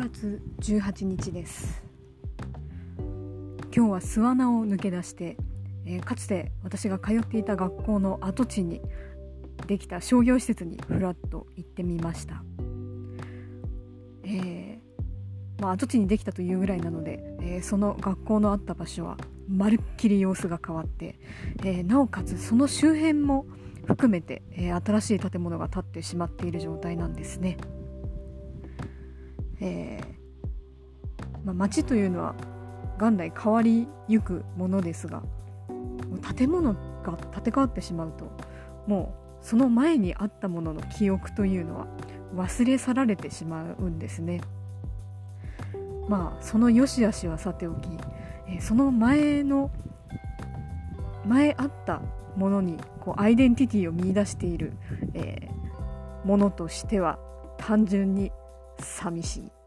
月18日です今日は巣穴を抜け出して、えー、かつて私が通っていた学校の跡地にできた商業施設にふらっと行ってみましたえー、まあ、跡地にできたというぐらいなので、えー、その学校のあった場所はまるっきり様子が変わって、えなおかつその周辺も含めて、え新しい建物が建ってしまっている状態なんですね。えー、まあ、街というのは元来変わりゆくものですが建物が建て替わってしまうともうその前にあったものの記憶というのは忘れ去られてしまうんですね。まあその良し悪しはさておき、えー、その前の前あったものにこうアイデンティティを見いだしている、えー、ものとしては単純に寂しい。